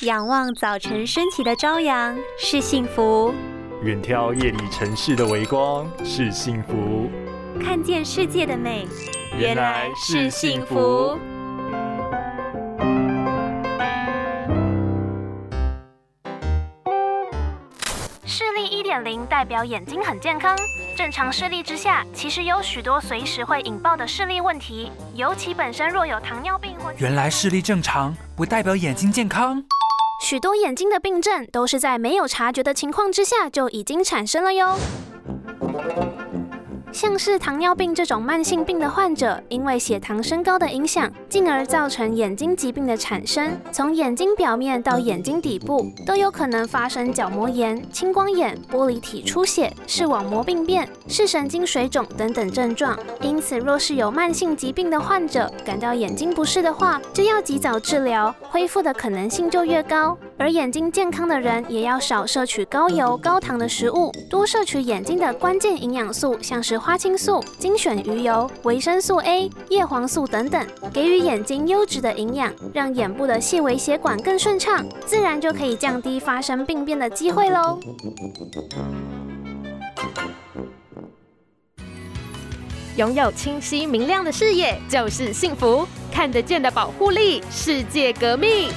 仰望早晨升起的朝阳是幸福，远眺夜里城市的微光是幸福，看见世界的美原来是幸福。视力一点零代表眼睛很健康。正常视力之下，其实有许多随时会引爆的视力问题，尤其本身若有糖尿病或……原来视力正常不代表眼睛健康。许多眼睛的病症都是在没有察觉的情况之下就已经产生了哟。像是糖尿病这种慢性病的患者，因为血糖升高的影响，进而造成眼睛疾病的产生。从眼睛表面到眼睛底部，都有可能发生角膜炎、青光眼、玻璃体出血、视网膜病变、视神经水肿等等症状。因此，若是有慢性疾病的患者感到眼睛不适的话，就要及早治疗，恢复的可能性就越高。而眼睛健康的人也要少摄取高油高糖的食物，多摄取眼睛的关键营养素，像是花青素、精选鱼油、维生素 A、叶黄素等等，给予眼睛优质的营养，让眼部的细微血管更顺畅，自然就可以降低发生病变的机会喽。拥有清晰明亮的视野就是幸福，看得见的保护力，世界革命。